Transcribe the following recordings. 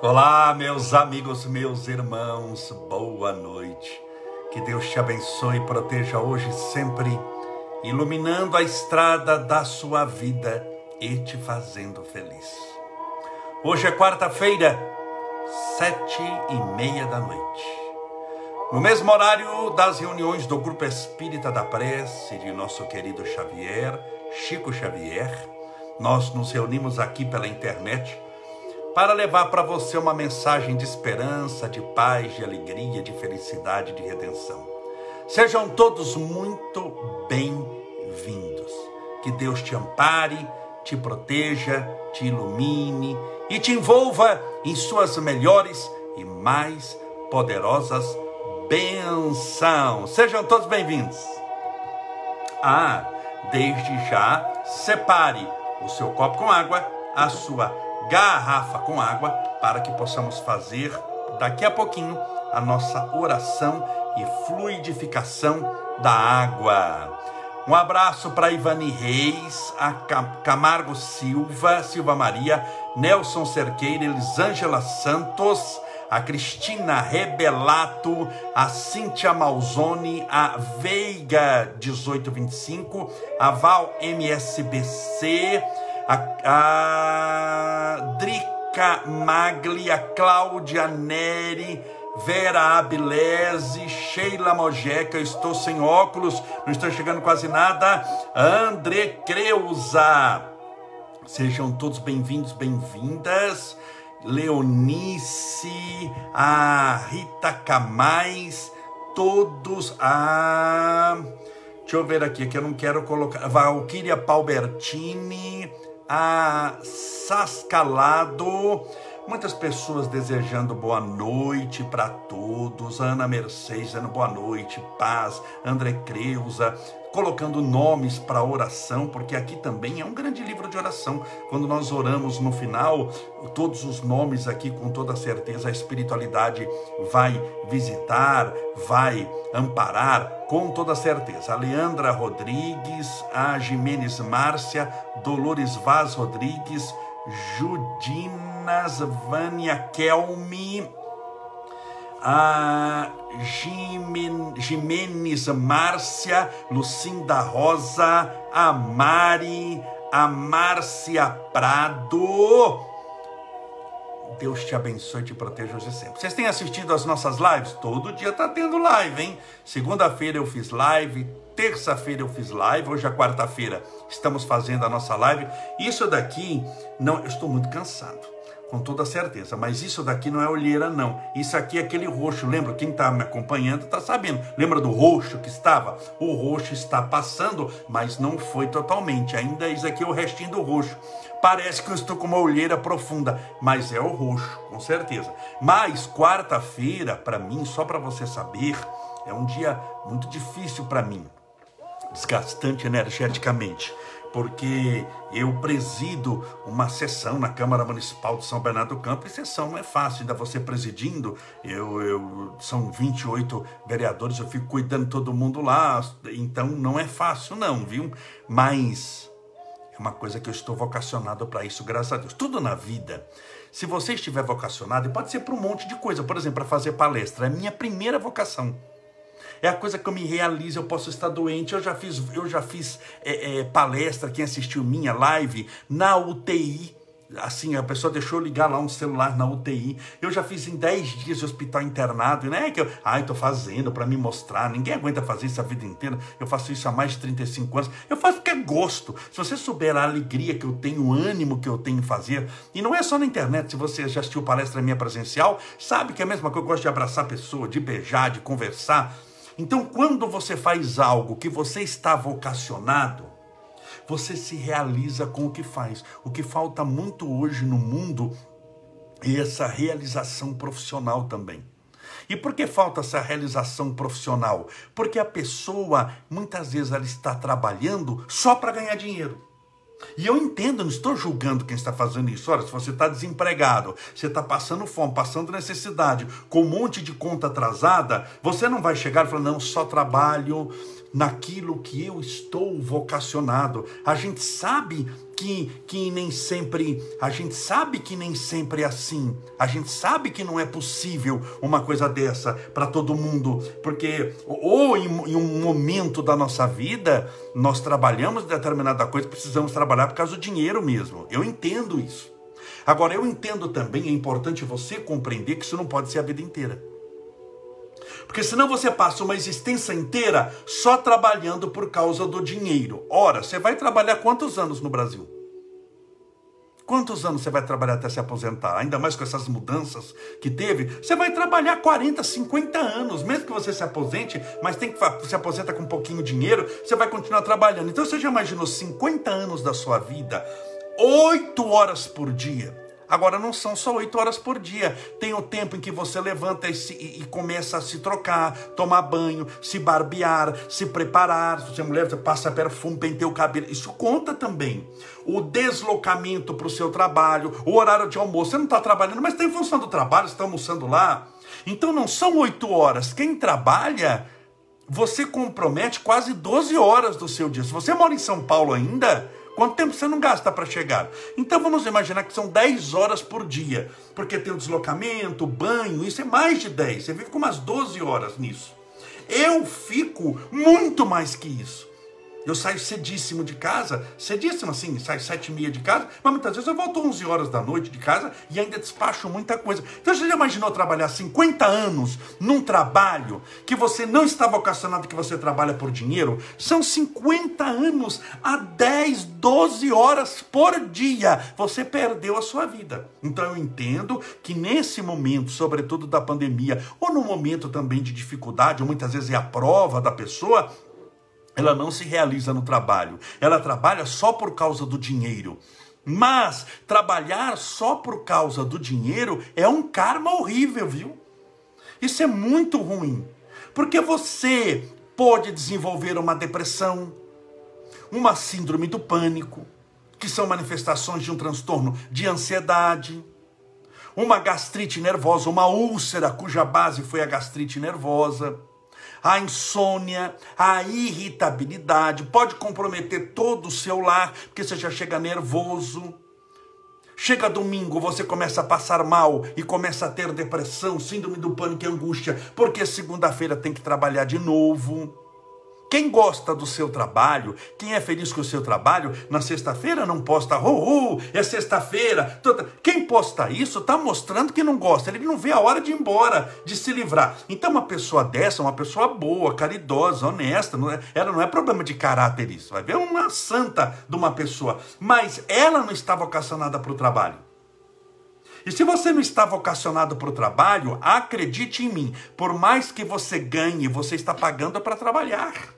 Olá, meus amigos, meus irmãos, boa noite. Que Deus te abençoe e proteja hoje sempre, iluminando a estrada da sua vida e te fazendo feliz. Hoje é quarta-feira, sete e meia da noite. No mesmo horário das reuniões do Grupo Espírita da Prece de nosso querido Xavier, Chico Xavier, nós nos reunimos aqui pela internet para levar para você uma mensagem de esperança, de paz, de alegria, de felicidade, de redenção. Sejam todos muito bem-vindos. Que Deus te ampare, te proteja, te ilumine e te envolva em suas melhores e mais poderosas bênçãos. Sejam todos bem-vindos. Ah, desde já, separe o seu copo com água, a sua garrafa com água para que possamos fazer daqui a pouquinho a nossa oração e fluidificação da água. Um abraço para Ivani Reis, a Camargo Silva, Silva Maria, Nelson Cerqueira, Elisângela Santos, a Cristina Rebelato, a Cíntia Malzone, a Veiga 1825, a Val MSBC, a, a Drica Magli, a Cláudia Neri, Vera Abilese, Sheila Mojeca, estou sem óculos, não estou chegando quase nada. André Creuza, sejam todos bem-vindos, bem-vindas. Leonice, a Rita Camais, todos. A. Deixa eu ver aqui, que eu não quero colocar. Valquíria Palbertini a Sascalado. Muitas pessoas desejando boa noite para todos. Ana Mercedes dando boa noite, paz. André Creuza colocando nomes para oração, porque aqui também é um grande livro de oração. Quando nós oramos no final, todos os nomes aqui, com toda certeza, a espiritualidade vai visitar, vai amparar, com toda certeza. A Leandra Rodrigues, a Jimenez Márcia, Dolores Vaz Rodrigues, Judinas Vânia Kelmi, a Jimenez Márcia, Lucinda Rosa, a Mari, a Márcia Prado. Deus te abençoe e te proteja hoje sempre. Vocês têm assistido as nossas lives? Todo dia tá tendo live, hein? Segunda-feira eu fiz live, terça-feira eu fiz live, hoje é quarta-feira estamos fazendo a nossa live. Isso daqui, não, eu estou muito cansado com toda certeza. Mas isso daqui não é olheira, não. Isso aqui é aquele roxo. Lembra? Quem está me acompanhando está sabendo. Lembra do roxo que estava? O roxo está passando, mas não foi totalmente. Ainda isso aqui é o restinho do roxo. Parece que eu estou com uma olheira profunda, mas é o roxo, com certeza. Mas quarta-feira, para mim, só para você saber, é um dia muito difícil para mim, desgastante energeticamente porque eu presido uma sessão na Câmara Municipal de São Bernardo do Campo, e sessão não é fácil, ainda você presidindo, eu, eu, são 28 vereadores, eu fico cuidando de todo mundo lá, então não é fácil não, viu? Mas é uma coisa que eu estou vocacionado para isso, graças a Deus. Tudo na vida, se você estiver vocacionado, pode ser para um monte de coisa, por exemplo, para fazer palestra, é minha primeira vocação é a coisa que eu me realizo, eu posso estar doente. Eu já fiz, eu já fiz é, é, palestra, quem assistiu minha live, na UTI. Assim, a pessoa deixou ligar lá um celular na UTI. Eu já fiz em 10 dias de hospital internado. E é que eu, ai, tô fazendo para me mostrar. Ninguém aguenta fazer isso a vida inteira. Eu faço isso há mais de 35 anos. Eu faço porque é gosto. Se você souber a alegria que eu tenho, o ânimo que eu tenho em fazer, e não é só na internet, se você já assistiu palestra minha presencial, sabe que é a mesma coisa. Eu gosto de abraçar a pessoa, de beijar, de conversar. Então, quando você faz algo que você está vocacionado, você se realiza com o que faz. O que falta muito hoje no mundo é essa realização profissional também. E por que falta essa realização profissional? Porque a pessoa, muitas vezes, ela está trabalhando só para ganhar dinheiro. E eu entendo, não estou julgando quem está fazendo isso. Olha, se você está desempregado, você está passando fome, passando necessidade, com um monte de conta atrasada, você não vai chegar e falar, não, só trabalho naquilo que eu estou vocacionado. A gente sabe que, que nem sempre, a gente sabe que nem sempre é assim. A gente sabe que não é possível uma coisa dessa para todo mundo, porque ou em, em, um momento da nossa vida nós trabalhamos determinada coisa, precisamos trabalhar por causa do dinheiro mesmo. Eu entendo isso. Agora eu entendo também, é importante você compreender que isso não pode ser a vida inteira. Porque senão você passa uma existência inteira só trabalhando por causa do dinheiro. Ora, você vai trabalhar quantos anos no Brasil? Quantos anos você vai trabalhar até se aposentar? Ainda mais com essas mudanças que teve. Você vai trabalhar 40, 50 anos, mesmo que você se aposente, mas tem que se aposenta com um pouquinho de dinheiro, você vai continuar trabalhando. Então você já imaginou 50 anos da sua vida, 8 horas por dia Agora não são só oito horas por dia. Tem o tempo em que você levanta e, se, e, começa a se trocar, tomar banho, se barbear, se preparar. Se você é mulher, você passa perfume, penteia o cabelo. Isso conta também. O deslocamento para o seu trabalho, o horário de almoço. Você não está trabalhando, mas tem função do trabalho, você está almoçando lá. Então não são oito horas. Quem trabalha, você compromete quase 12 horas do seu dia. Se você mora em São Paulo ainda Quanto tempo você não gasta para chegar? Então vamos imaginar que são 10 horas por dia, porque tem o deslocamento, banho, isso é mais de 10. Você vive com umas 12 horas nisso. Eu fico muito mais que isso. Eu saio cedíssimo de casa, cedíssimo assim, saio sete e meia de casa, mas muitas vezes eu volto 11 horas da noite de casa e ainda despacho muita coisa. Então você já imaginou trabalhar 50 anos num trabalho que você não está vocacionado, que você trabalha por dinheiro? São 50 anos a 10, 12 horas por dia. Você perdeu a sua vida. Então eu entendo que nesse momento, sobretudo da pandemia, ou no momento também de dificuldade, ou muitas vezes é a prova da pessoa, ela não se realiza no trabalho, ela trabalha só por causa do dinheiro. Mas trabalhar só por causa do dinheiro é um karma horrível, viu? Isso é muito ruim, porque você pode desenvolver uma depressão, uma síndrome do pânico, que são manifestações de um transtorno de ansiedade, uma gastrite nervosa, uma úlcera cuja base foi a gastrite nervosa a insônia, a irritabilidade, pode comprometer todo o seu lar, porque você já chega nervoso. Chega domingo, você começa a passar mal e começa a ter depressão, síndrome do pânico e angústia, porque segunda-feira tem que trabalhar de novo. Quem gosta do seu trabalho, quem é feliz com o seu trabalho, na sexta-feira não posta, uh, uh, é sexta-feira. Quem posta isso está mostrando que não gosta, ele não vê a hora de ir embora, de se livrar. Então, uma pessoa dessa, uma pessoa boa, caridosa, honesta, não é, ela não é problema de caráter isso. Vai ver uma santa de uma pessoa, mas ela não está vocacionada para o trabalho. E se você não está vocacionado para o trabalho, acredite em mim, por mais que você ganhe, você está pagando para trabalhar.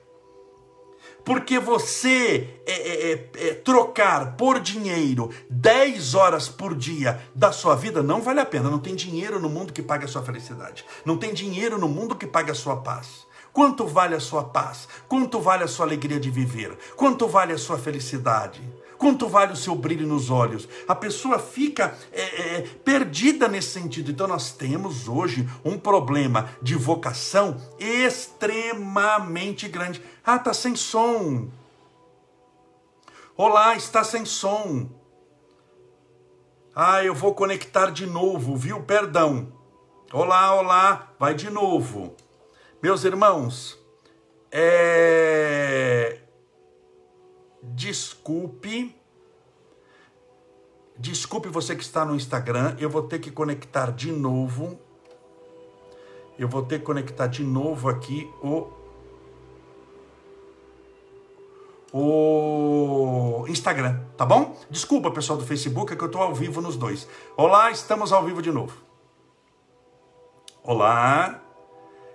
Porque você é, é, é, é trocar por dinheiro 10 horas por dia da sua vida não vale a pena. Não tem dinheiro no mundo que pague a sua felicidade. Não tem dinheiro no mundo que pague a sua paz. Quanto vale a sua paz? Quanto vale a sua alegria de viver? Quanto vale a sua felicidade? Quanto vale o seu brilho nos olhos? A pessoa fica é, é, perdida nesse sentido. Então, nós temos hoje um problema de vocação extremamente grande. Ah, está sem som. Olá, está sem som. Ah, eu vou conectar de novo, viu? Perdão. Olá, olá, vai de novo. Meus irmãos, é desculpe. Desculpe você que está no Instagram, eu vou ter que conectar de novo. Eu vou ter que conectar de novo aqui o o Instagram, tá bom? Desculpa, pessoal do Facebook, é que eu estou ao vivo nos dois. Olá, estamos ao vivo de novo. Olá.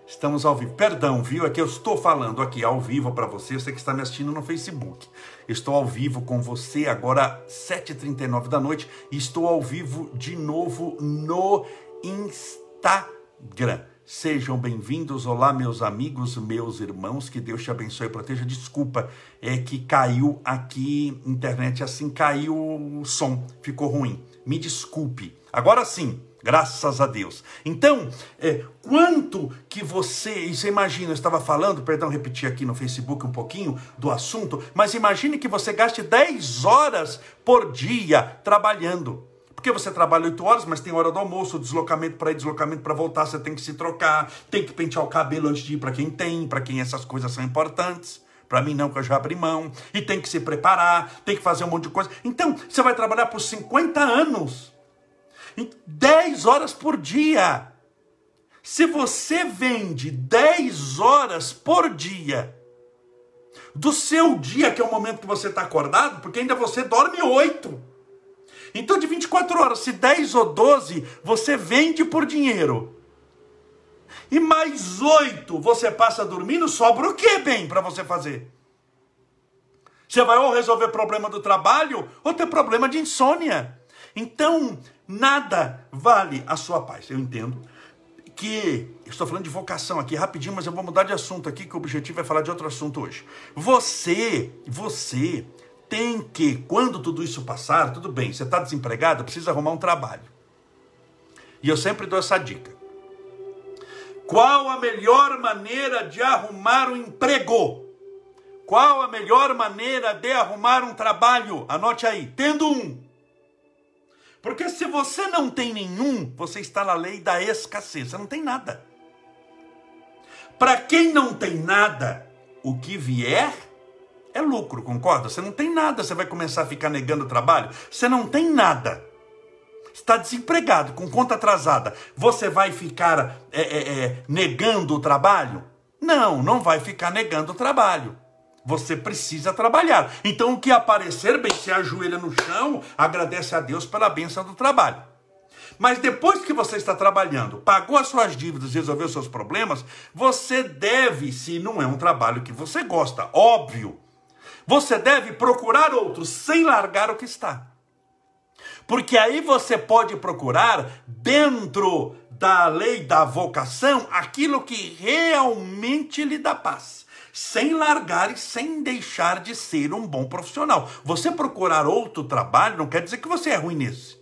Estamos ao vivo. Perdão, viu? É que eu estou falando aqui ao vivo para você, você que está me assistindo no Facebook. Estou ao vivo com você agora, 7h39 da noite, e estou ao vivo de novo no Instagram. Sejam bem-vindos. Olá, meus amigos, meus irmãos. Que Deus te abençoe e proteja. Desculpa, é que caiu aqui, internet assim, caiu o som, ficou ruim. Me desculpe. Agora sim, Graças a Deus. Então, é, quanto que você. Você imagina, eu estava falando, perdão, repetir aqui no Facebook um pouquinho do assunto, mas imagine que você gaste 10 horas por dia trabalhando. Porque você trabalha 8 horas, mas tem hora do almoço, deslocamento para ir, deslocamento para voltar, você tem que se trocar, tem que pentear o cabelo antes de ir para quem tem, para quem essas coisas são importantes. Para mim não, que eu já abri mão. E tem que se preparar, tem que fazer um monte de coisa. Então, você vai trabalhar por 50 anos 10 horas por dia. Se você vende 10 horas por dia do seu dia, que é o momento que você está acordado, porque ainda você dorme 8. Então, de 24 horas, se 10 ou 12 você vende por dinheiro, e mais 8 você passa dormindo, sobra o que, bem, para você fazer? Você vai ou resolver problema do trabalho, ou ter problema de insônia. Então, nada vale a sua paz. Eu entendo que estou falando de vocação aqui rapidinho, mas eu vou mudar de assunto aqui, que o objetivo é falar de outro assunto hoje. Você, você tem que, quando tudo isso passar, tudo bem, você está desempregado, precisa arrumar um trabalho. E eu sempre dou essa dica. Qual a melhor maneira de arrumar um emprego? Qual a melhor maneira de arrumar um trabalho? Anote aí, tendo um. Porque se você não tem nenhum, você está na lei da escassez, você não tem nada. Para quem não tem nada, o que vier é lucro, concorda? Você não tem nada, você vai começar a ficar negando o trabalho? Você não tem nada. Está desempregado, com conta atrasada. Você vai ficar é, é, é, negando o trabalho? Não, não vai ficar negando o trabalho. Você precisa trabalhar. Então, o que aparecer, bem, se ajoelha no chão, agradece a Deus pela bênção do trabalho. Mas depois que você está trabalhando, pagou as suas dívidas, resolveu seus problemas, você deve, se não é um trabalho que você gosta, óbvio, você deve procurar outro sem largar o que está. Porque aí você pode procurar dentro da lei da vocação aquilo que realmente lhe dá paz sem largar e sem deixar de ser um bom profissional. Você procurar outro trabalho não quer dizer que você é ruim nesse.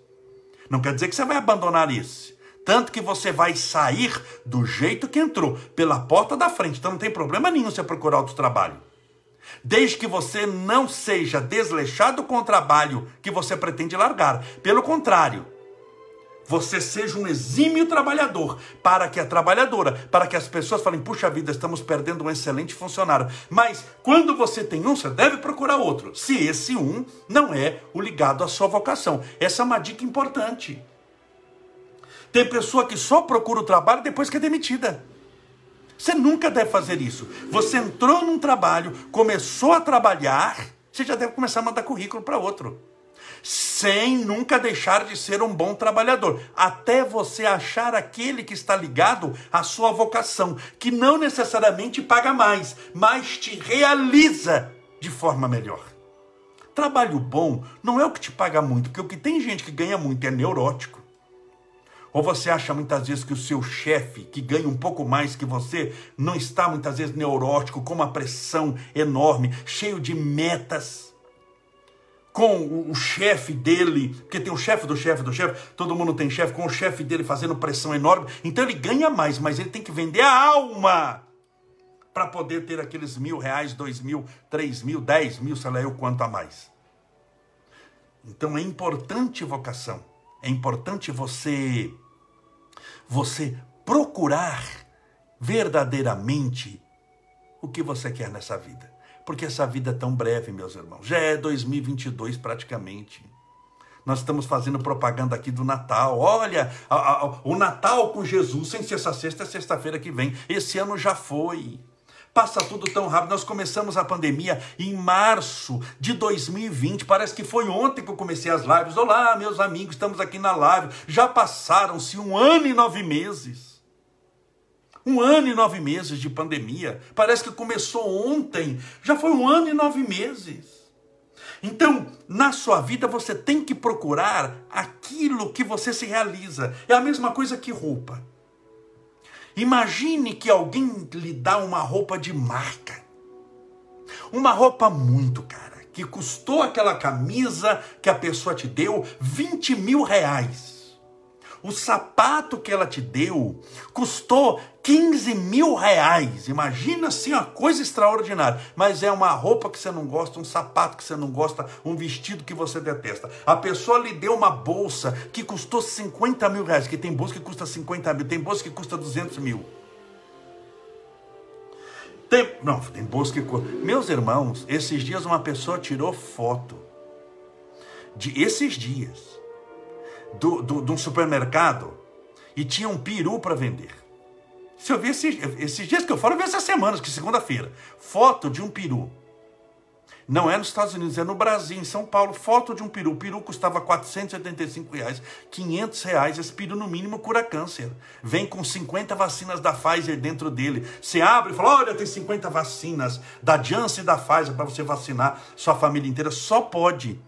Não quer dizer que você vai abandonar esse. Tanto que você vai sair do jeito que entrou, pela porta da frente. Então não tem problema nenhum você procurar outro trabalho. Desde que você não seja desleixado com o trabalho que você pretende largar. Pelo contrário, você seja um exímio trabalhador, para que a trabalhadora, para que as pessoas falem, puxa vida, estamos perdendo um excelente funcionário. Mas quando você tem um, você deve procurar outro. Se esse um não é o ligado à sua vocação. Essa é uma dica importante. Tem pessoa que só procura o trabalho depois que é demitida. Você nunca deve fazer isso. Você entrou num trabalho, começou a trabalhar, você já deve começar a mandar currículo para outro sem nunca deixar de ser um bom trabalhador, até você achar aquele que está ligado à sua vocação, que não necessariamente paga mais, mas te realiza de forma melhor. Trabalho bom não é o que te paga muito, porque o que tem gente que ganha muito é neurótico. Ou você acha muitas vezes que o seu chefe, que ganha um pouco mais que você, não está muitas vezes neurótico, com uma pressão enorme, cheio de metas? com o chefe dele, porque tem o chefe do chefe do chefe, todo mundo tem chefe, com o chefe dele fazendo pressão enorme. Então ele ganha mais, mas ele tem que vender a alma para poder ter aqueles mil reais, dois mil, três mil, dez mil, sei lá eu quanto a mais. Então é importante vocação, é importante você, você procurar verdadeiramente o que você quer nessa vida porque essa vida é tão breve, meus irmãos. Já é 2022 praticamente. Nós estamos fazendo propaganda aqui do Natal. Olha, a, a, o Natal com Jesus, sem ser essa sexta, é sexta-feira que vem. Esse ano já foi. Passa tudo tão rápido. Nós começamos a pandemia em março de 2020. Parece que foi ontem que eu comecei as lives. Olá, meus amigos, estamos aqui na live. Já passaram-se um ano e nove meses. Um ano e nove meses de pandemia. Parece que começou ontem. Já foi um ano e nove meses. Então, na sua vida você tem que procurar aquilo que você se realiza. É a mesma coisa que roupa. Imagine que alguém lhe dá uma roupa de marca. Uma roupa muito cara, que custou aquela camisa que a pessoa te deu 20 mil reais. O sapato que ela te deu custou 15 mil reais. Imagina assim, uma coisa extraordinária. Mas é uma roupa que você não gosta, um sapato que você não gosta, um vestido que você detesta. A pessoa lhe deu uma bolsa que custou 50 mil reais. Que tem bolsa que custa 50 mil, tem bolsa que custa 200 mil. Tem, não, tem bolsa que. Meus irmãos, esses dias uma pessoa tirou foto de esses dias do, do, de um supermercado e tinha um peru para vender. Se eu vi esses, esses dias que eu falo, eu vi essas semanas, que segunda-feira. Foto de um peru. Não é nos Estados Unidos, é no Brasil, em São Paulo. Foto de um peru. O peru custava 485 reais, 500 reais. Esse peru, no mínimo, cura câncer. Vem com 50 vacinas da Pfizer dentro dele. Você abre e fala: olha, tem 50 vacinas da Janssen e da Pfizer para você vacinar sua família inteira. Só pode.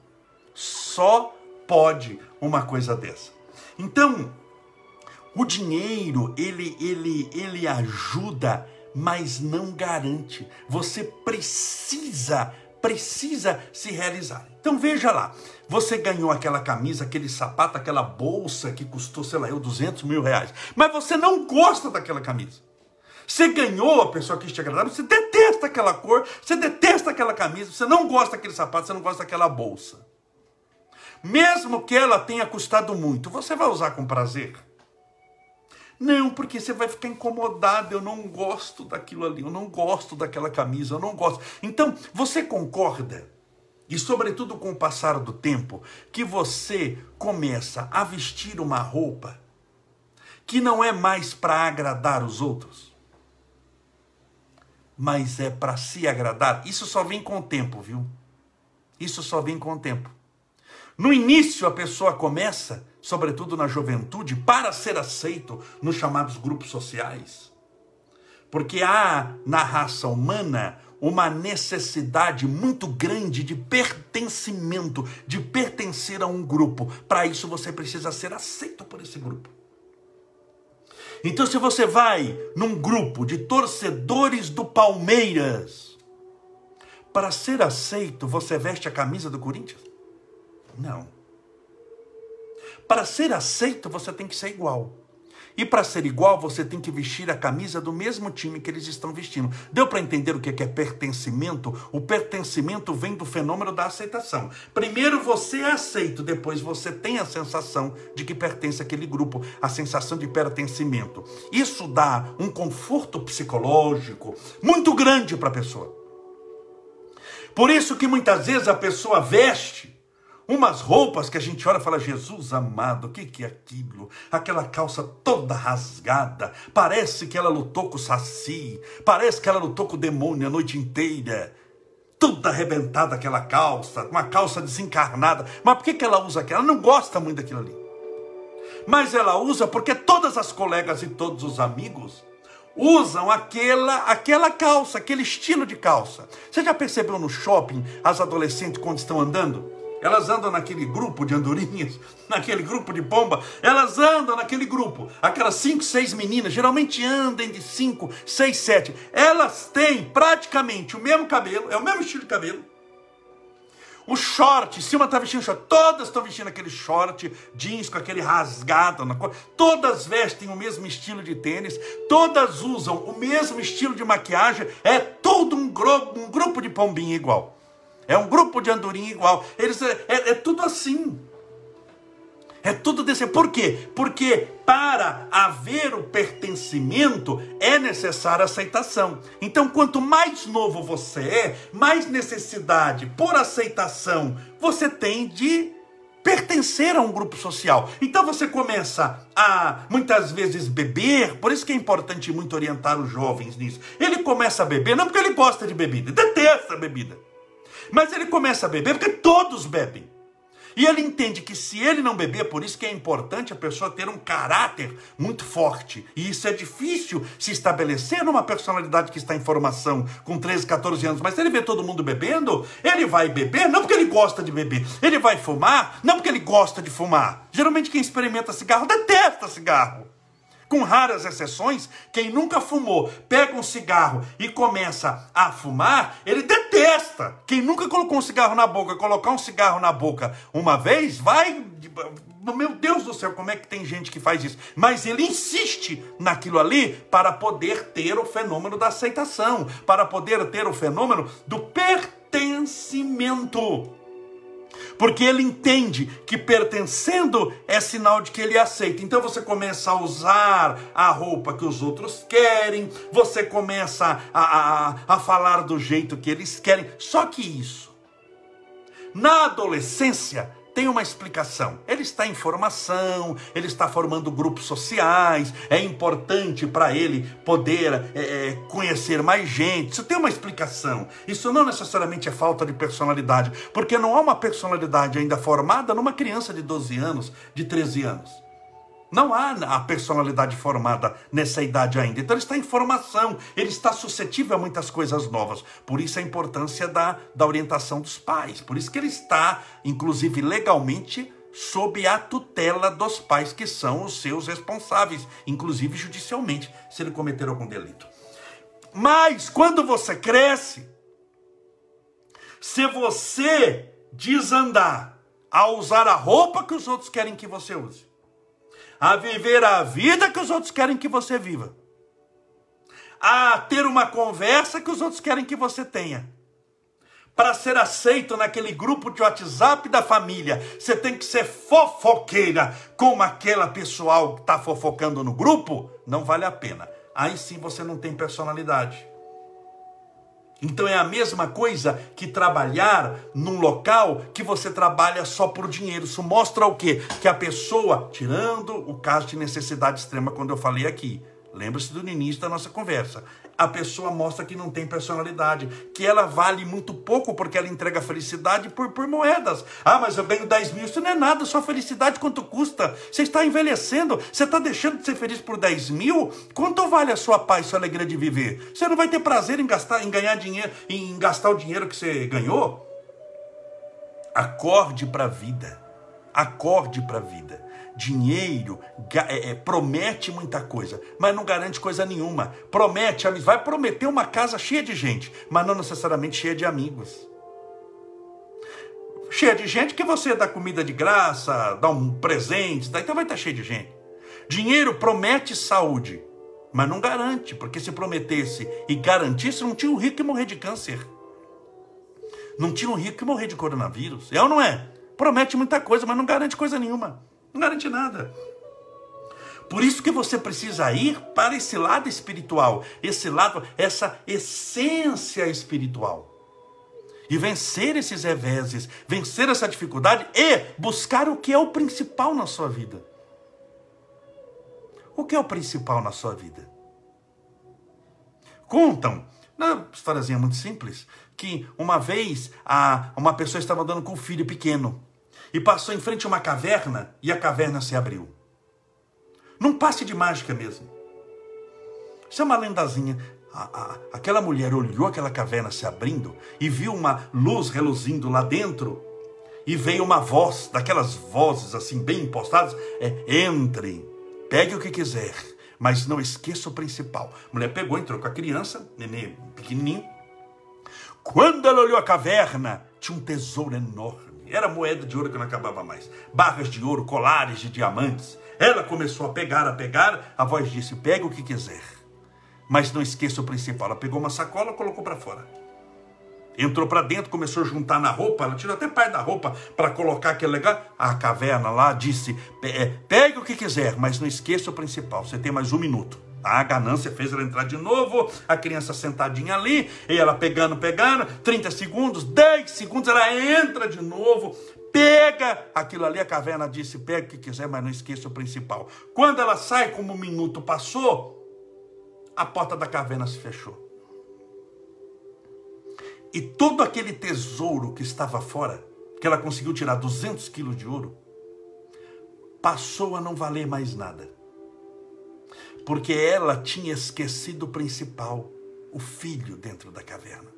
Só pode uma coisa dessa. Então, o dinheiro, ele, ele, ele ajuda, mas não garante. Você precisa, precisa se realizar. Então veja lá, você ganhou aquela camisa, aquele sapato, aquela bolsa que custou, sei lá, eu, 200 mil reais. Mas você não gosta daquela camisa. Você ganhou a pessoa que te agradava, você detesta aquela cor, você detesta aquela camisa, você não gosta daquele sapato, você não gosta daquela bolsa. Mesmo que ela tenha custado muito, você vai usar com prazer? Não, porque você vai ficar incomodado. Eu não gosto daquilo ali, eu não gosto daquela camisa, eu não gosto. Então, você concorda? E, sobretudo, com o passar do tempo, que você começa a vestir uma roupa que não é mais para agradar os outros, mas é para se agradar. Isso só vem com o tempo, viu? Isso só vem com o tempo. No início, a pessoa começa sobretudo na juventude, para ser aceito nos chamados grupos sociais. Porque há na raça humana uma necessidade muito grande de pertencimento, de pertencer a um grupo. Para isso você precisa ser aceito por esse grupo. Então, se você vai num grupo de torcedores do Palmeiras, para ser aceito, você veste a camisa do Corinthians? Não. Para ser aceito, você tem que ser igual. E para ser igual, você tem que vestir a camisa do mesmo time que eles estão vestindo. Deu para entender o que é pertencimento? O pertencimento vem do fenômeno da aceitação. Primeiro você é aceito, depois você tem a sensação de que pertence àquele grupo, a sensação de pertencimento. Isso dá um conforto psicológico muito grande para a pessoa. Por isso que muitas vezes a pessoa veste umas roupas que a gente olha e fala, Jesus amado, o que, que é aquilo? Aquela calça toda rasgada, parece que ela lutou com o saci, parece que ela lutou com o demônio a noite inteira. Toda arrebentada aquela calça, uma calça desencarnada. Mas por que, que ela usa aquela? Ela não gosta muito daquilo ali. Mas ela usa porque todas as colegas e todos os amigos usam aquela, aquela calça, aquele estilo de calça. Você já percebeu no shopping as adolescentes quando estão andando? Elas andam naquele grupo de andorinhas, naquele grupo de pomba, elas andam naquele grupo. Aquelas cinco, seis meninas, geralmente andam de cinco, seis, sete. Elas têm praticamente o mesmo cabelo, é o mesmo estilo de cabelo. O short, se uma está vestindo short, todas estão vestindo aquele short, jeans com aquele rasgado na cor. Todas vestem o mesmo estilo de tênis, todas usam o mesmo estilo de maquiagem. É todo um grupo, um grupo de pombinha igual. É um grupo de andorinha igual. Eles, é, é, é tudo assim. É tudo desse. Por quê? Porque para haver o pertencimento é necessária aceitação. Então, quanto mais novo você é, mais necessidade por aceitação você tem de pertencer a um grupo social. Então você começa a muitas vezes beber, por isso que é importante muito orientar os jovens nisso. Ele começa a beber não porque ele gosta de bebida, detesta a bebida. Mas ele começa a beber porque todos bebem. E ele entende que se ele não beber, por isso que é importante a pessoa ter um caráter muito forte. E isso é difícil se estabelecer numa personalidade que está em formação com 13, 14 anos. Mas se ele vê todo mundo bebendo, ele vai beber não porque ele gosta de beber. Ele vai fumar não porque ele gosta de fumar. Geralmente quem experimenta cigarro detesta cigarro. Com raras exceções, quem nunca fumou, pega um cigarro e começa a fumar, ele detesta testa. Quem nunca colocou um cigarro na boca, colocar um cigarro na boca uma vez, vai. Meu Deus do céu, como é que tem gente que faz isso? Mas ele insiste naquilo ali para poder ter o fenômeno da aceitação, para poder ter o fenômeno do pertencimento porque ele entende que pertencendo é sinal de que ele aceita. Então você começa a usar a roupa que os outros querem, você começa a, a, a falar do jeito que eles querem. Só que isso, na adolescência, tem uma explicação. Ele está em formação, ele está formando grupos sociais, é importante para ele poder é, é, conhecer mais gente. Isso tem uma explicação. Isso não necessariamente é falta de personalidade, porque não há uma personalidade ainda formada numa criança de 12 anos, de 13 anos. Não há a personalidade formada nessa idade ainda. Então ele está em formação, ele está suscetível a muitas coisas novas. Por isso a importância da, da orientação dos pais. Por isso que ele está, inclusive legalmente, sob a tutela dos pais que são os seus responsáveis, inclusive judicialmente, se ele cometer algum delito. Mas quando você cresce, se você desandar a usar a roupa que os outros querem que você use, a viver a vida que os outros querem que você viva, a ter uma conversa que os outros querem que você tenha. Para ser aceito naquele grupo de WhatsApp da família, você tem que ser fofoqueira como aquela pessoal que está fofocando no grupo, não vale a pena. Aí sim você não tem personalidade. Então é a mesma coisa que trabalhar num local que você trabalha só por dinheiro. Isso mostra o quê? Que a pessoa, tirando o caso de necessidade extrema, quando eu falei aqui, lembre-se do início da nossa conversa, a pessoa mostra que não tem personalidade, que ela vale muito pouco porque ela entrega felicidade por, por moedas. Ah, mas eu ganho 10 mil, isso não é nada, sua felicidade quanto custa? Você está envelhecendo, você está deixando de ser feliz por 10 mil? Quanto vale a sua paz, sua alegria de viver? Você não vai ter prazer em gastar, em ganhar dinheiro, em gastar o dinheiro que você ganhou? Acorde para a vida. Acorde para a vida. Dinheiro é, é, promete muita coisa, mas não garante coisa nenhuma. Promete, vai prometer uma casa cheia de gente, mas não necessariamente cheia de amigos. Cheia de gente que você dá comida de graça, dá um presente, daí então vai estar cheio de gente. Dinheiro promete saúde, mas não garante, porque se prometesse e garantisse, não tinha um rico que morrer de câncer. Não tinha um rico que morrer de coronavírus. É ou não é? Promete muita coisa, mas não garante coisa nenhuma. Não garante nada. Por isso que você precisa ir para esse lado espiritual, esse lado, essa essência espiritual. E vencer esses reveses, vencer essa dificuldade e buscar o que é o principal na sua vida. O que é o principal na sua vida? Contam, uma historiazinha muito simples, que uma vez a, uma pessoa estava andando com um filho pequeno e passou em frente a uma caverna e a caverna se abriu. Num passe de mágica mesmo. Isso é uma lendazinha. A, a, aquela mulher olhou aquela caverna se abrindo e viu uma luz reluzindo lá dentro. E veio uma voz, daquelas vozes assim bem impostadas: é, entre, pegue o que quiser, mas não esqueça o principal. A mulher pegou, entrou com a criança, nenê pequenininho. Quando ela olhou a caverna, tinha um tesouro enorme era moeda de ouro que não acabava mais. Barras de ouro, colares de diamantes. Ela começou a pegar, a pegar. A voz disse: pega o que quiser. Mas não esqueça o principal. Ela pegou uma sacola e colocou para fora. Entrou para dentro, começou a juntar na roupa. Ela tirou até parte da roupa para colocar aquele legal. A caverna lá disse: é, pegue o que quiser, mas não esqueça o principal. Você tem mais um minuto. A ganância fez ela entrar de novo, a criança sentadinha ali, e ela pegando, pegando, 30 segundos, 10 segundos, ela entra de novo, pega aquilo ali, a caverna disse, pega o que quiser, mas não esqueça o principal. Quando ela sai, como um minuto passou, a porta da caverna se fechou. E todo aquele tesouro que estava fora, que ela conseguiu tirar 200 quilos de ouro, passou a não valer mais nada porque ela tinha esquecido o principal, o filho dentro da caverna.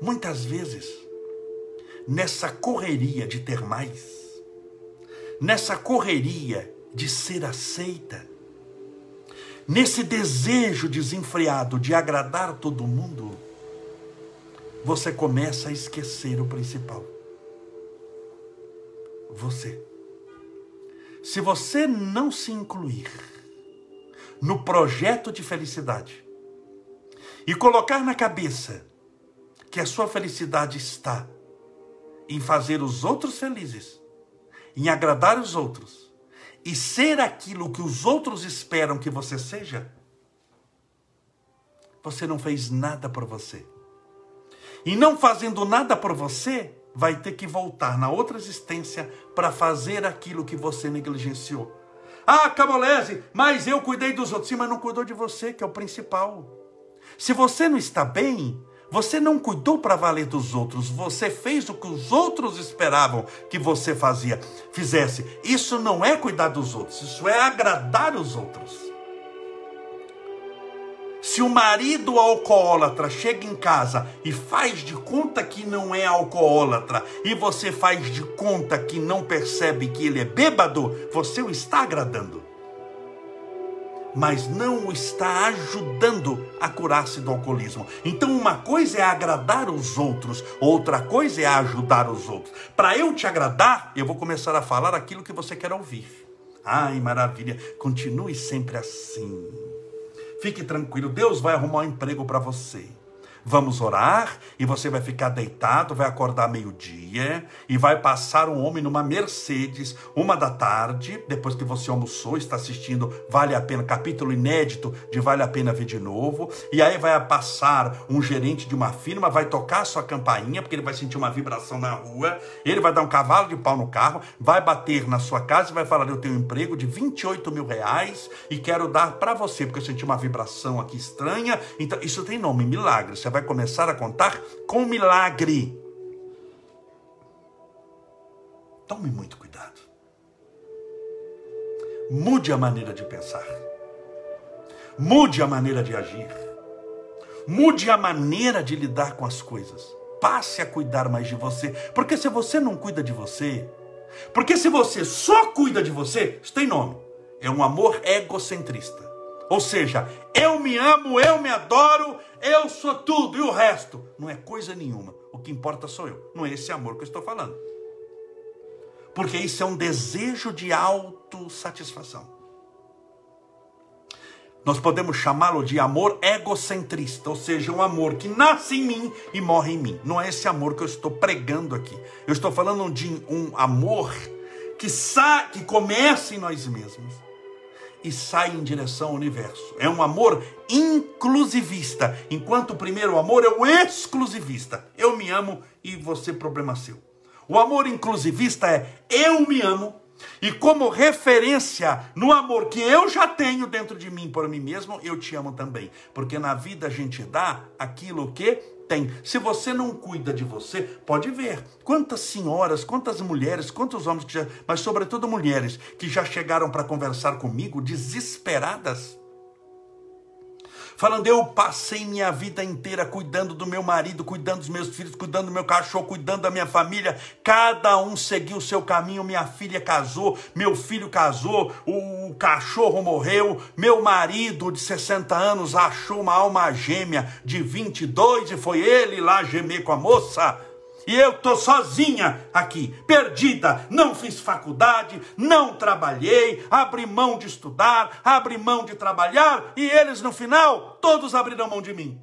Muitas vezes, nessa correria de ter mais, nessa correria de ser aceita, nesse desejo desenfreado de agradar todo mundo, você começa a esquecer o principal. Você. Se você não se incluir no projeto de felicidade e colocar na cabeça que a sua felicidade está em fazer os outros felizes, em agradar os outros e ser aquilo que os outros esperam que você seja, você não fez nada por você. E não fazendo nada por você, vai ter que voltar na outra existência para fazer aquilo que você negligenciou. Ah, Camolese, mas eu cuidei dos outros. Sim, mas não cuidou de você, que é o principal. Se você não está bem, você não cuidou para valer dos outros, você fez o que os outros esperavam que você fazia, fizesse. Isso não é cuidar dos outros, isso é agradar os outros. Se o marido alcoólatra chega em casa e faz de conta que não é alcoólatra e você faz de conta que não percebe que ele é bêbado, você o está agradando mas não o está ajudando a curar-se do alcoolismo. Então, uma coisa é agradar os outros, outra coisa é ajudar os outros. Para eu te agradar, eu vou começar a falar aquilo que você quer ouvir. Ai, maravilha, continue sempre assim. Fique tranquilo, Deus vai arrumar um emprego para você. Vamos orar e você vai ficar deitado, vai acordar meio-dia e vai passar um homem numa Mercedes, uma da tarde, depois que você almoçou, está assistindo Vale a Pena, capítulo inédito de Vale a Pena Ver de Novo. E aí vai passar um gerente de uma firma, vai tocar sua campainha, porque ele vai sentir uma vibração na rua, ele vai dar um cavalo de pau no carro, vai bater na sua casa e vai falar: Eu tenho um emprego de 28 mil reais e quero dar para você, porque eu senti uma vibração aqui estranha. Então, isso tem nome, milagre. Você vai vai começar a contar com milagre. Tome muito cuidado. Mude a maneira de pensar. Mude a maneira de agir. Mude a maneira de lidar com as coisas. Passe a cuidar mais de você. Porque se você não cuida de você, porque se você só cuida de você, isso tem nome. É um amor egocentrista. Ou seja, eu me amo, eu me adoro, eu sou tudo e o resto não é coisa nenhuma. O que importa sou eu. Não é esse amor que eu estou falando. Porque isso é um desejo de autossatisfação. Nós podemos chamá-lo de amor egocentrista, ou seja, um amor que nasce em mim e morre em mim. Não é esse amor que eu estou pregando aqui. Eu estou falando de um amor que, sa que começa em nós mesmos e sai em direção ao universo. É um amor inclusivista, enquanto o primeiro amor é o exclusivista. Eu me amo e você problema seu. O amor inclusivista é eu me amo e como referência no amor que eu já tenho dentro de mim por mim mesmo, eu te amo também, porque na vida a gente dá aquilo que tem. Se você não cuida de você, pode ver quantas senhoras, quantas mulheres, quantos homens, que já, mas sobretudo mulheres, que já chegaram para conversar comigo desesperadas falando: Eu passei minha vida inteira cuidando do meu marido, cuidando dos meus filhos, cuidando do meu cachorro, cuidando da minha família. Cada um seguiu o seu caminho. Minha filha casou, meu filho casou, o cachorro morreu. Meu marido de 60 anos achou uma alma gêmea de 22 e foi ele lá gemer com a moça e eu estou sozinha aqui, perdida. Não fiz faculdade, não trabalhei, abri mão de estudar, abri mão de trabalhar, e eles no final, todos abriram mão de mim.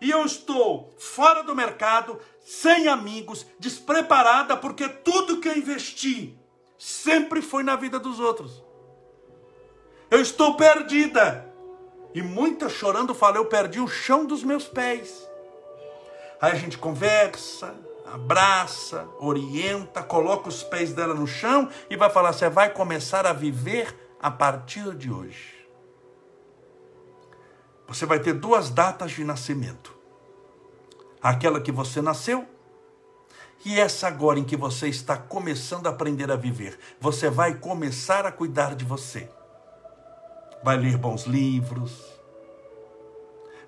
E eu estou fora do mercado, sem amigos, despreparada, porque tudo que eu investi sempre foi na vida dos outros. Eu estou perdida. E muita chorando fala: eu perdi o chão dos meus pés. Aí a gente conversa, abraça, orienta, coloca os pés dela no chão e vai falar: você vai começar a viver a partir de hoje. Você vai ter duas datas de nascimento: aquela que você nasceu e essa agora em que você está começando a aprender a viver. Você vai começar a cuidar de você. Vai ler bons livros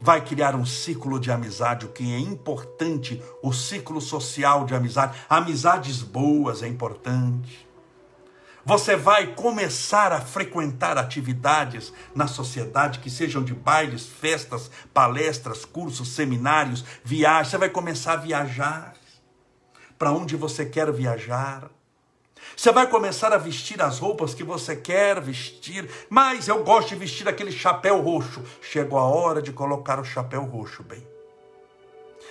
vai criar um ciclo de amizade, o que é importante, o ciclo social de amizade. Amizades boas é importante. Você vai começar a frequentar atividades na sociedade que sejam de bailes, festas, palestras, cursos, seminários, viagens. Você vai começar a viajar para onde você quer viajar. Você vai começar a vestir as roupas que você quer vestir, mas eu gosto de vestir aquele chapéu roxo. Chegou a hora de colocar o chapéu roxo, bem.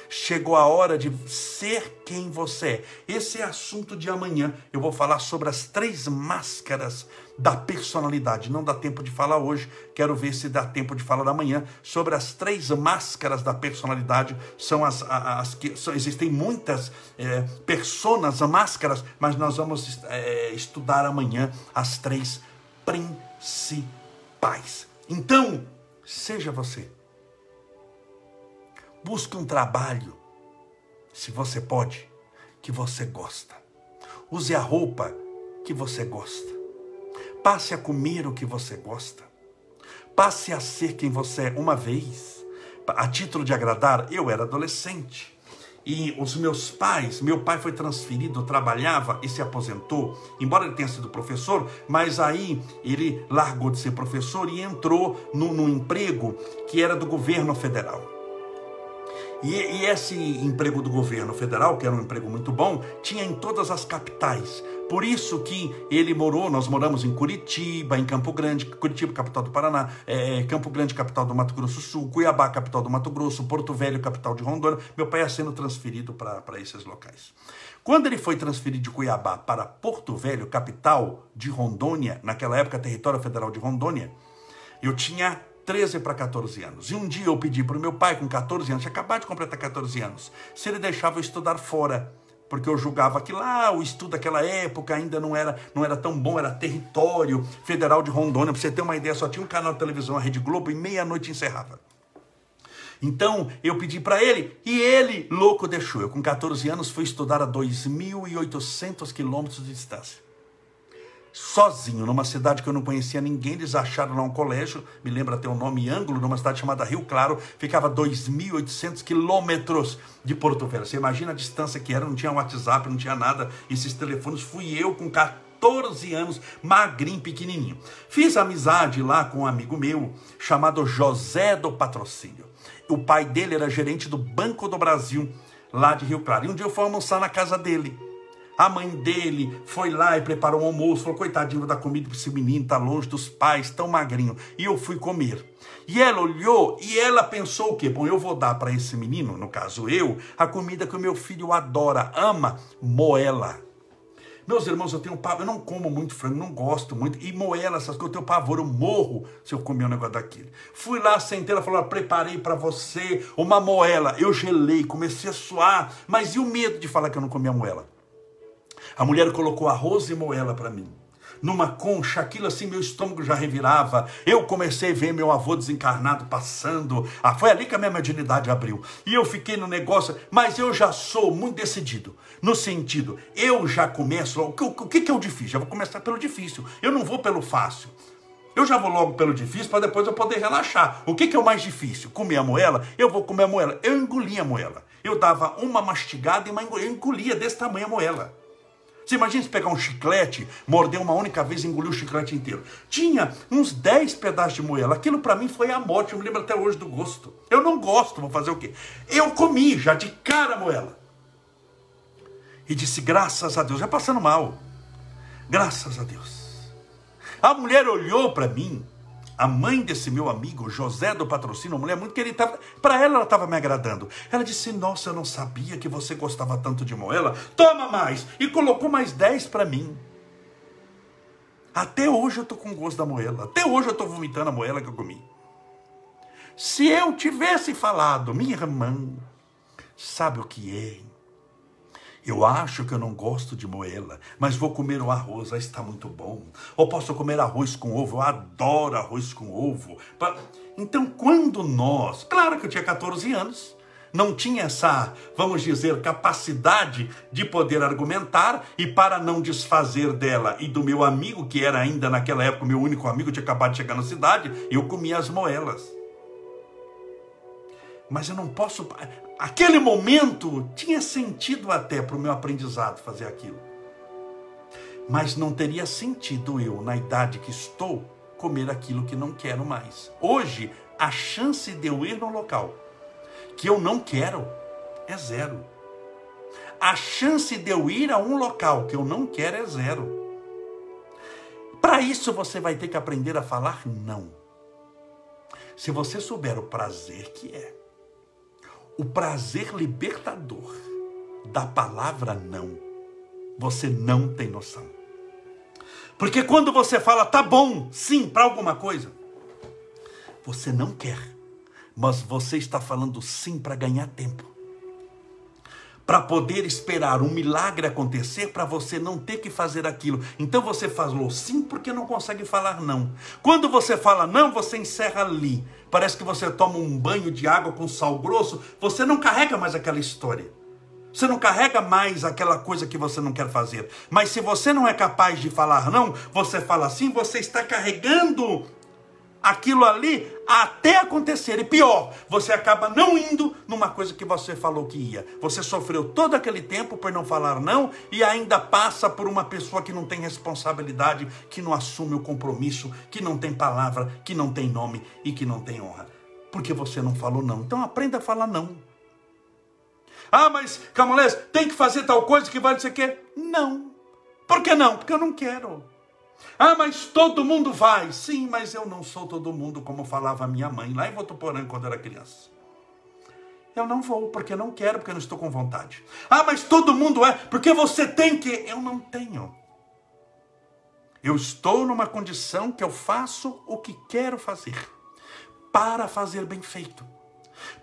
Chegou a hora de ser quem você é. Esse é assunto de amanhã. Eu vou falar sobre as três máscaras da personalidade. Não dá tempo de falar hoje, quero ver se dá tempo de falar amanhã sobre as três máscaras da personalidade. São as, as, que são, existem muitas é, personas, máscaras, mas nós vamos é, estudar amanhã as três principais. Então, seja você. Busque um trabalho, se você pode, que você gosta. Use a roupa que você gosta. Passe a comer o que você gosta. Passe a ser quem você é uma vez. A título de agradar, eu era adolescente. E os meus pais, meu pai foi transferido, trabalhava e se aposentou, embora ele tenha sido professor, mas aí ele largou de ser professor e entrou num, emprego que era do governo federal. E, e, esse emprego do governo federal, que era um emprego muito bom, tinha em todas as capitais. Por isso que ele morou, nós moramos em Curitiba, em Campo Grande, Curitiba, capital do Paraná, é, Campo Grande, capital do Mato Grosso do Sul, Cuiabá, capital do Mato Grosso, Porto Velho, capital de Rondônia. Meu pai ia sendo transferido para esses locais. Quando ele foi transferido de Cuiabá para Porto Velho, capital de Rondônia, naquela época território federal de Rondônia, eu tinha 13 para 14 anos. E um dia eu pedi para o meu pai, com 14 anos, tinha acabado de completar 14 anos, se ele deixava eu estudar fora. Porque eu julgava que lá o estudo daquela época ainda não era, não era tão bom, era território federal de Rondônia. Para você ter uma ideia, só tinha um canal de televisão, a Rede Globo, e meia-noite encerrava. Então eu pedi para ele e ele, louco, deixou. Eu, com 14 anos, fui estudar a 2.800 quilômetros de distância sozinho, numa cidade que eu não conhecia ninguém, eles acharam lá um colégio, me lembra até o nome Ângulo, numa cidade chamada Rio Claro, ficava 2.800 quilômetros de Porto Velho. Você imagina a distância que era, não tinha WhatsApp, não tinha nada, esses telefones, fui eu com 14 anos, magrinho, pequenininho. Fiz amizade lá com um amigo meu, chamado José do Patrocínio. O pai dele era gerente do Banco do Brasil, lá de Rio Claro. E um dia eu fui almoçar na casa dele. A mãe dele foi lá e preparou um almoço, falou: coitadinho, da comida para esse menino, tá longe dos pais, tão magrinho. E eu fui comer. E ela olhou e ela pensou o quê? Bom, eu vou dar para esse menino, no caso eu, a comida que o meu filho adora, ama, moela. Meus irmãos, eu tenho pavor, eu não como muito frango, não gosto muito, e moela essas coisas, eu tenho pavor, eu morro se eu comer um negócio daquele. Fui lá, sentei, ela falou, preparei para você uma moela. Eu gelei, comecei a suar, mas e o medo de falar que eu não comia moela? A mulher colocou arroz e moela para mim. Numa concha, aquilo assim, meu estômago já revirava. Eu comecei a ver meu avô desencarnado passando. Ah, foi ali que a minha mediunidade abriu. E eu fiquei no negócio, mas eu já sou muito decidido. No sentido, eu já começo. O que, o que, é o difícil? Eu vou começar pelo difícil. Eu não vou pelo fácil. Eu já vou logo pelo difícil para depois eu poder relaxar. O que, que é o mais difícil? Comer a moela? Eu vou comer a moela. Eu engolia a moela. Eu dava uma mastigada e uma engolia. Eu engolia desse tamanho a moela. Você imagina se pegar um chiclete, morder uma única vez e engolir o chiclete inteiro. Tinha uns 10 pedaços de moela. Aquilo para mim foi a morte. Eu me lembro até hoje do gosto. Eu não gosto, vou fazer o quê? Eu comi já de cara a moela. E disse, graças a Deus, já passando mal. Graças a Deus. A mulher olhou para mim a mãe desse meu amigo, José do Patrocínio, uma mulher muito querida, para ela ela estava me agradando. Ela disse: Nossa, eu não sabia que você gostava tanto de moela. Toma mais! E colocou mais 10 para mim. Até hoje eu estou com gosto da moela. Até hoje eu estou vomitando a moela que eu comi. Se eu tivesse falado, minha irmã, sabe o que é? Eu acho que eu não gosto de moela, mas vou comer o arroz, aí está muito bom. Ou posso comer arroz com ovo, eu adoro arroz com ovo. Então, quando nós, claro que eu tinha 14 anos, não tinha essa, vamos dizer, capacidade de poder argumentar e para não desfazer dela e do meu amigo, que era ainda naquela época meu único amigo, tinha acabado de chegar na cidade, eu comia as moelas. Mas eu não posso aquele momento tinha sentido até para o meu aprendizado fazer aquilo. Mas não teria sentido eu, na idade que estou, comer aquilo que não quero mais. Hoje, a chance de eu ir no local que eu não quero é zero. A chance de eu ir a um local que eu não quero é zero. Para isso você vai ter que aprender a falar não. Se você souber o prazer que é, o prazer libertador da palavra não, você não tem noção. Porque quando você fala tá bom, sim, para alguma coisa, você não quer, mas você está falando sim para ganhar tempo para poder esperar um milagre acontecer, para você não ter que fazer aquilo. Então você falou sim porque não consegue falar não. Quando você fala não, você encerra ali. Parece que você toma um banho de água com sal grosso, você não carrega mais aquela história. Você não carrega mais aquela coisa que você não quer fazer. Mas se você não é capaz de falar não, você fala sim, você está carregando aquilo ali até acontecer. E pior, você acaba não indo numa coisa que você falou que ia. Você sofreu todo aquele tempo por não falar não e ainda passa por uma pessoa que não tem responsabilidade, que não assume o compromisso, que não tem palavra, que não tem nome e que não tem honra. Porque você não falou não. Então aprenda a falar não. Ah, mas Camolés, tem que fazer tal coisa que vai dizer que não. Por que não? Porque eu não quero. Ah, mas todo mundo vai. Sim, mas eu não sou todo mundo, como falava minha mãe lá em Votuporã quando era criança. Eu não vou, porque não quero, porque não estou com vontade. Ah, mas todo mundo é, porque você tem que. Eu não tenho. Eu estou numa condição que eu faço o que quero fazer, para fazer bem feito.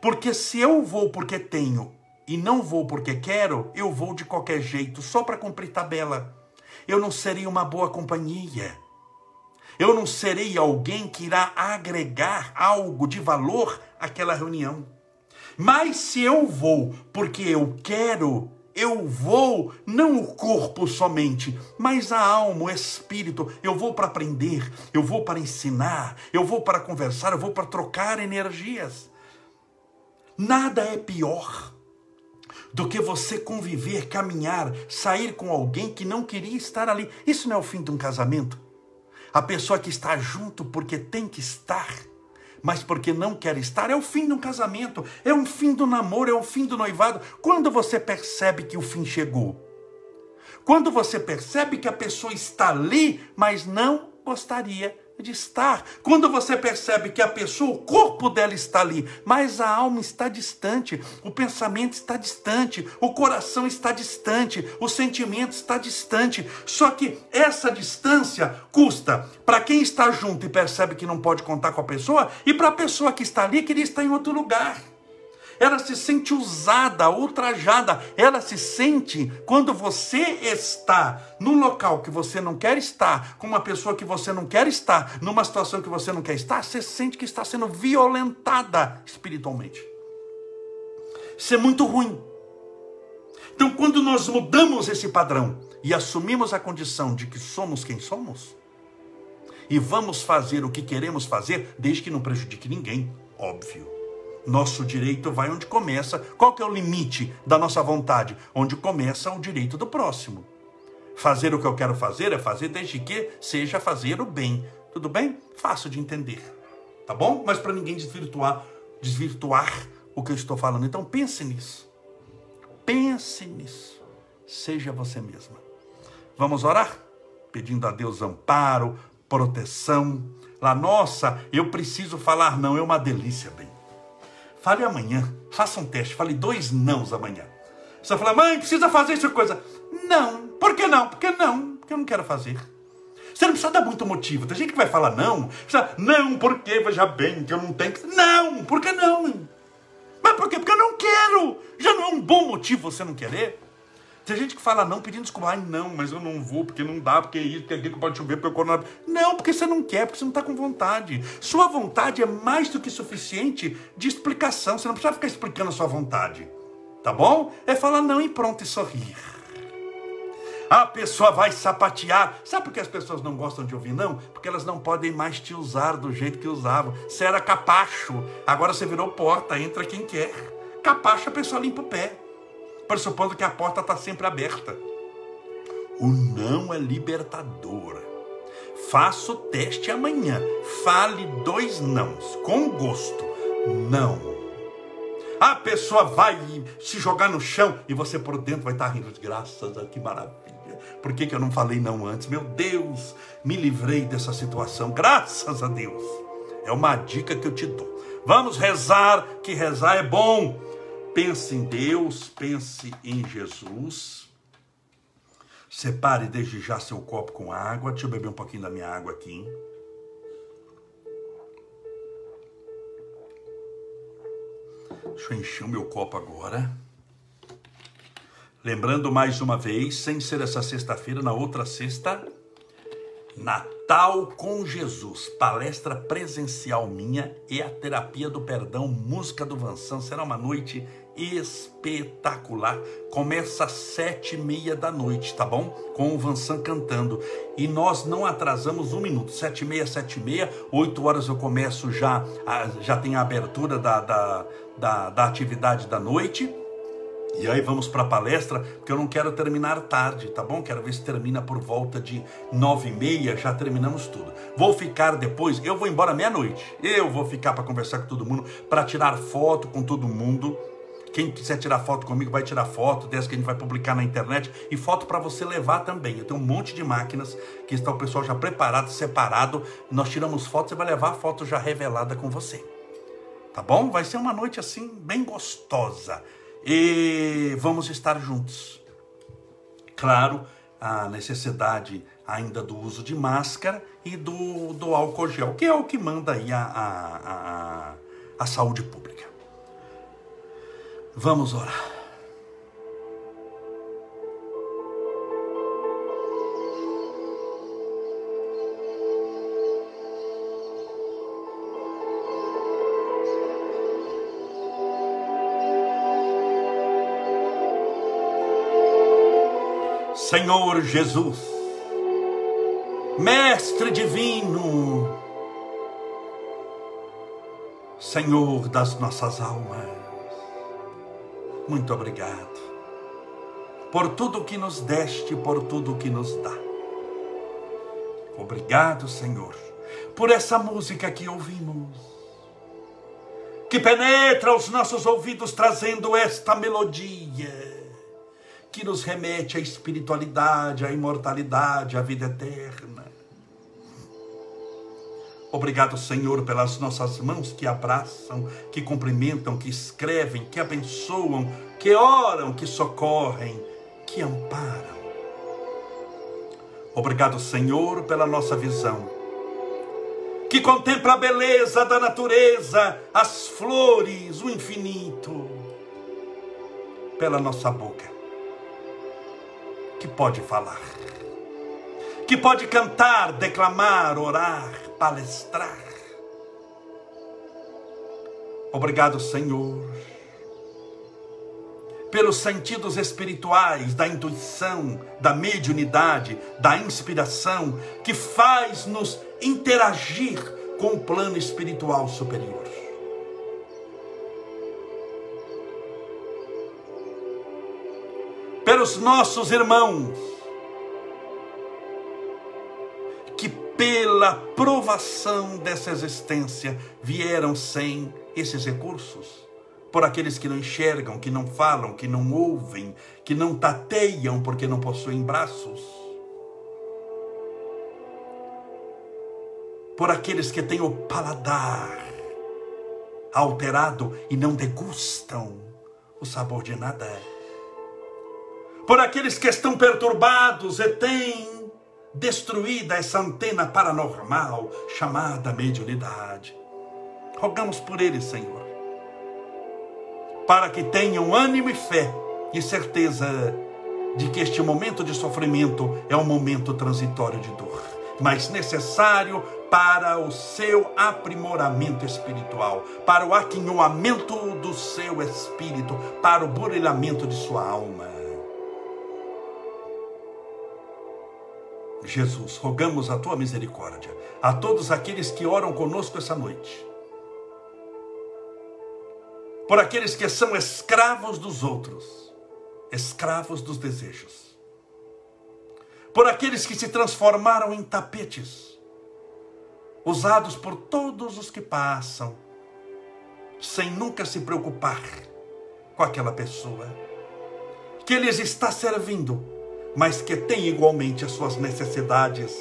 Porque se eu vou porque tenho e não vou porque quero, eu vou de qualquer jeito, só para cumprir tabela eu não serei uma boa companhia. Eu não serei alguém que irá agregar algo de valor àquela reunião. Mas se eu vou porque eu quero, eu vou não o corpo somente, mas a alma, o espírito. Eu vou para aprender, eu vou para ensinar, eu vou para conversar, eu vou para trocar energias. Nada é pior do que você conviver, caminhar, sair com alguém que não queria estar ali. Isso não é o fim de um casamento? A pessoa que está junto porque tem que estar, mas porque não quer estar, é o fim de um casamento, é o fim do namoro, é o fim do noivado. Quando você percebe que o fim chegou? Quando você percebe que a pessoa está ali, mas não gostaria de estar. Quando você percebe que a pessoa, o corpo dela está ali, mas a alma está distante, o pensamento está distante, o coração está distante, o sentimento está distante. Só que essa distância custa para quem está junto e percebe que não pode contar com a pessoa e para a pessoa que está ali que ele está em outro lugar ela se sente usada, ultrajada, ela se sente quando você está num local que você não quer estar, com uma pessoa que você não quer estar, numa situação que você não quer estar, você sente que está sendo violentada espiritualmente. Isso é muito ruim. Então, quando nós mudamos esse padrão e assumimos a condição de que somos quem somos, e vamos fazer o que queremos fazer, desde que não prejudique ninguém, óbvio. Nosso direito vai onde começa. Qual que é o limite da nossa vontade? Onde começa o direito do próximo. Fazer o que eu quero fazer é fazer desde que seja fazer o bem. Tudo bem? Fácil de entender. Tá bom? Mas para ninguém desvirtuar, desvirtuar o que eu estou falando. Então pense nisso. Pense nisso. Seja você mesma. Vamos orar? Pedindo a Deus amparo, proteção. Lá, nossa, eu preciso falar não, é uma delícia, bem. Fale amanhã. Faça um teste. Fale dois nãos amanhã. Você fala, mãe, precisa fazer essa coisa. Não. Por que não? Porque não. Porque eu não quero fazer. Você não precisa dar muito motivo. Tem gente que vai falar não. Precisa, não, porque veja bem que eu não tenho. Não, por que não? Mas por quê? Porque eu não quero. Já não é um bom motivo você não querer. Tem gente que fala não pedindo desculpa. Ai, não, mas eu não vou, porque não dá, porque é isso, porque é aquilo pode chover, porque o coronavírus. Não, porque você não quer, porque você não está com vontade. Sua vontade é mais do que suficiente de explicação. Você não precisa ficar explicando a sua vontade. Tá bom? É falar não e pronto e sorrir. A pessoa vai sapatear. Sabe por que as pessoas não gostam de ouvir não? Porque elas não podem mais te usar do jeito que usavam. Você era capacho, agora você virou porta, entra quem quer. Capacho a pessoa limpa o pé pressupondo que a porta está sempre aberta. O não é libertador. Faça o teste amanhã. Fale dois nãos, com gosto. Não. A pessoa vai se jogar no chão e você por dentro vai estar rindo. Graças a que maravilha. Por que, que eu não falei não antes? Meu Deus, me livrei dessa situação. Graças a Deus. É uma dica que eu te dou. Vamos rezar, que rezar é bom. Pense em Deus, pense em Jesus. Separe desde já seu copo com água. Deixa eu beber um pouquinho da minha água aqui. Deixa eu encher o meu copo agora. Lembrando mais uma vez, sem ser essa sexta-feira, na outra sexta, Natal com Jesus, palestra presencial minha e a terapia do perdão, música do Vansan. Será uma noite espetacular. Começa às sete e meia da noite, tá bom? Com o Vansan cantando. E nós não atrasamos um minuto. Sete e meia, sete e meia, oito horas eu começo já, já tem a abertura da, da, da, da atividade da noite. E aí vamos para a palestra, porque eu não quero terminar tarde, tá bom? Quero ver se termina por volta de nove e meia, já terminamos tudo. Vou ficar depois, eu vou embora meia-noite. Eu vou ficar para conversar com todo mundo, para tirar foto com todo mundo. Quem quiser tirar foto comigo vai tirar foto, dessa que a gente vai publicar na internet e foto para você levar também. Eu tenho um monte de máquinas que está o pessoal já preparado, separado. Nós tiramos foto, você vai levar a foto já revelada com você. Tá bom? Vai ser uma noite assim bem gostosa e vamos estar juntos. Claro, a necessidade ainda do uso de máscara e do, do álcool gel, que é o que manda aí a, a, a, a saúde pública. Vamos orar. Senhor Jesus, Mestre Divino, Senhor das nossas almas, muito obrigado por tudo que nos deste, por tudo que nos dá. Obrigado, Senhor, por essa música que ouvimos, que penetra os nossos ouvidos trazendo esta melodia que nos remete à espiritualidade, à imortalidade, à vida eterna. Obrigado, Senhor, pelas nossas mãos que abraçam, que cumprimentam, que escrevem, que abençoam, que oram, que socorrem, que amparam. Obrigado, Senhor, pela nossa visão, que contempla a beleza da natureza, as flores, o infinito, pela nossa boca que pode falar, que pode cantar, declamar, orar, palestrar. Obrigado, Senhor, pelos sentidos espirituais da intuição, da mediunidade, da inspiração, que faz-nos interagir com o plano espiritual superior. pelos nossos irmãos, pela provação dessa existência vieram sem esses recursos, por aqueles que não enxergam, que não falam, que não ouvem, que não tateiam porque não possuem braços. Por aqueles que têm o paladar alterado e não degustam o sabor de nada por aqueles que estão perturbados e têm destruída essa antena paranormal chamada mediunidade. Rogamos por eles, Senhor, para que tenham ânimo e fé e certeza de que este momento de sofrimento é um momento transitório de dor, mas necessário para o seu aprimoramento espiritual, para o aquinhoamento do seu espírito, para o burilhamento de sua alma. Jesus, rogamos a tua misericórdia a todos aqueles que oram conosco essa noite, por aqueles que são escravos dos outros, escravos dos desejos, por aqueles que se transformaram em tapetes, usados por todos os que passam, sem nunca se preocupar com aquela pessoa, que lhes está servindo, mas que tem igualmente as suas necessidades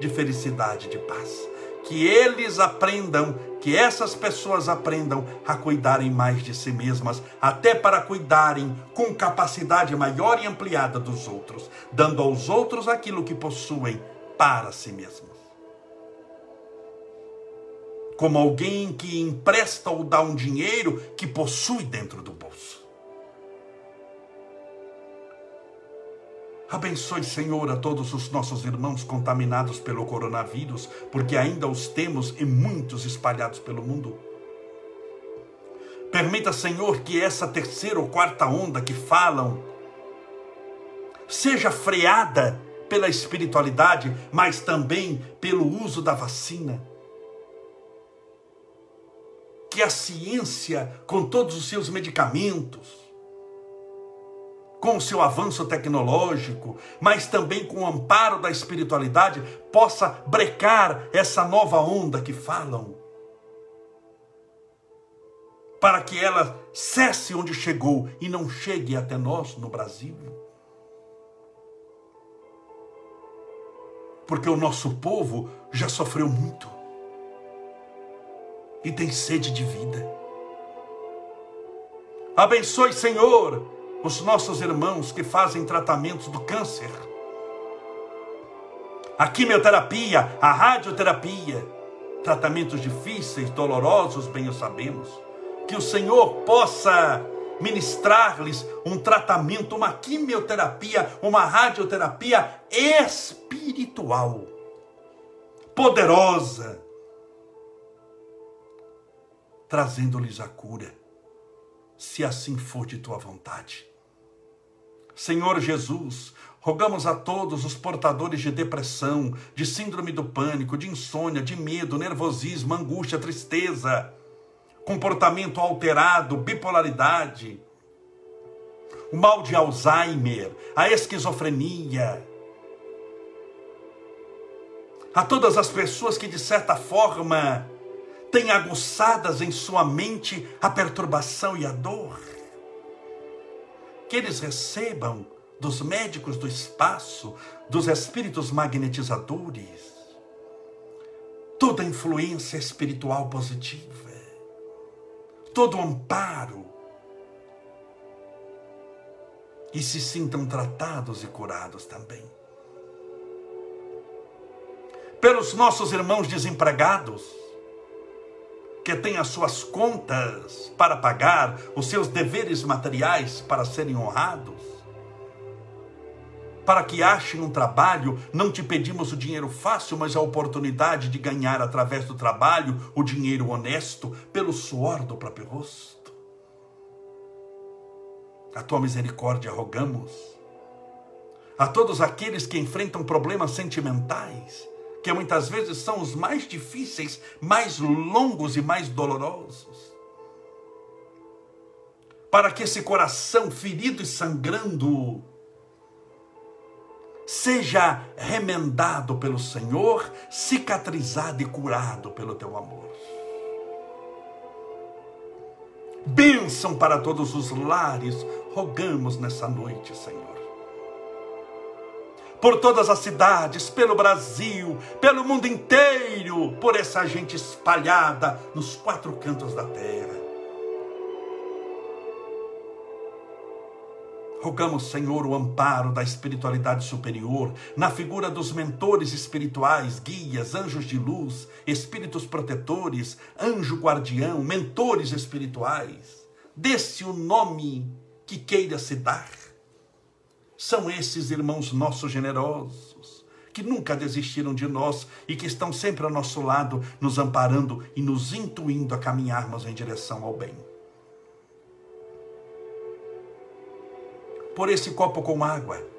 de felicidade, de paz. Que eles aprendam, que essas pessoas aprendam a cuidarem mais de si mesmas, até para cuidarem com capacidade maior e ampliada dos outros, dando aos outros aquilo que possuem para si mesmos. Como alguém que empresta ou dá um dinheiro que possui dentro do bolso. Abençoe, Senhor, a todos os nossos irmãos contaminados pelo coronavírus, porque ainda os temos e muitos espalhados pelo mundo. Permita, Senhor, que essa terceira ou quarta onda que falam seja freada pela espiritualidade, mas também pelo uso da vacina. Que a ciência, com todos os seus medicamentos, com o seu avanço tecnológico, mas também com o amparo da espiritualidade, possa brecar essa nova onda que falam. Para que ela cesse onde chegou e não chegue até nós no Brasil. Porque o nosso povo já sofreu muito e tem sede de vida. Abençoe, Senhor, os nossos irmãos que fazem tratamentos do câncer, a quimioterapia, a radioterapia, tratamentos difíceis, dolorosos, bem o sabemos, que o Senhor possa ministrar-lhes um tratamento, uma quimioterapia, uma radioterapia espiritual, poderosa, trazendo-lhes a cura, se assim for de tua vontade. Senhor Jesus, rogamos a todos os portadores de depressão, de síndrome do pânico, de insônia, de medo, nervosismo, angústia, tristeza, comportamento alterado, bipolaridade, o mal de Alzheimer, a esquizofrenia, a todas as pessoas que de certa forma têm aguçadas em sua mente a perturbação e a dor que eles recebam dos médicos do espaço, dos espíritos magnetizadores, toda influência espiritual positiva, todo amparo, e se sintam tratados e curados também. Pelos nossos irmãos desempregados, que tem as suas contas para pagar, os seus deveres materiais para serem honrados. Para que achem um trabalho, não te pedimos o dinheiro fácil, mas a oportunidade de ganhar através do trabalho o dinheiro honesto pelo suor do próprio rosto. A tua misericórdia rogamos a todos aqueles que enfrentam problemas sentimentais, que muitas vezes são os mais difíceis, mais longos e mais dolorosos. Para que esse coração ferido e sangrando seja remendado pelo Senhor, cicatrizado e curado pelo teu amor. Bênção para todos os lares, rogamos nessa noite, Senhor por todas as cidades, pelo Brasil, pelo mundo inteiro, por essa gente espalhada nos quatro cantos da terra. Rogamos, Senhor, o amparo da espiritualidade superior, na figura dos mentores espirituais, guias, anjos de luz, espíritos protetores, anjo guardião, mentores espirituais. Desse o nome que queira se dar são esses irmãos nossos generosos, que nunca desistiram de nós e que estão sempre ao nosso lado, nos amparando e nos intuindo a caminharmos em direção ao bem. Por esse copo com água,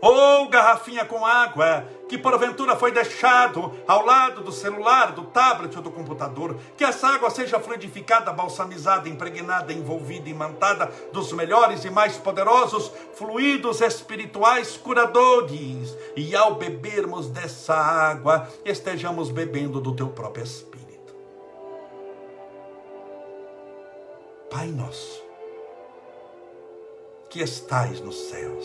ou garrafinha com água que porventura foi deixado ao lado do celular, do tablet ou do computador, que essa água seja fluidificada, balsamizada, impregnada, envolvida, imantada dos melhores e mais poderosos fluidos espirituais curadores, e ao bebermos dessa água, estejamos bebendo do teu próprio espírito. Pai nosso, que estais nos céus,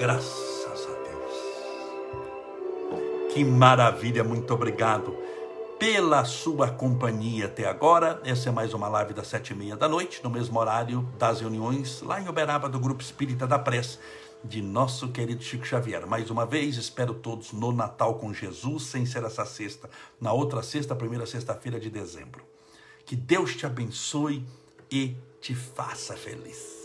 Graças a Deus. Que maravilha, muito obrigado pela sua companhia até agora. Essa é mais uma live das sete e meia da noite, no mesmo horário das reuniões lá em Uberaba do Grupo Espírita da Prece de nosso querido Chico Xavier. Mais uma vez, espero todos no Natal com Jesus, sem ser essa sexta, na outra sexta, primeira sexta-feira de dezembro. Que Deus te abençoe e te faça feliz.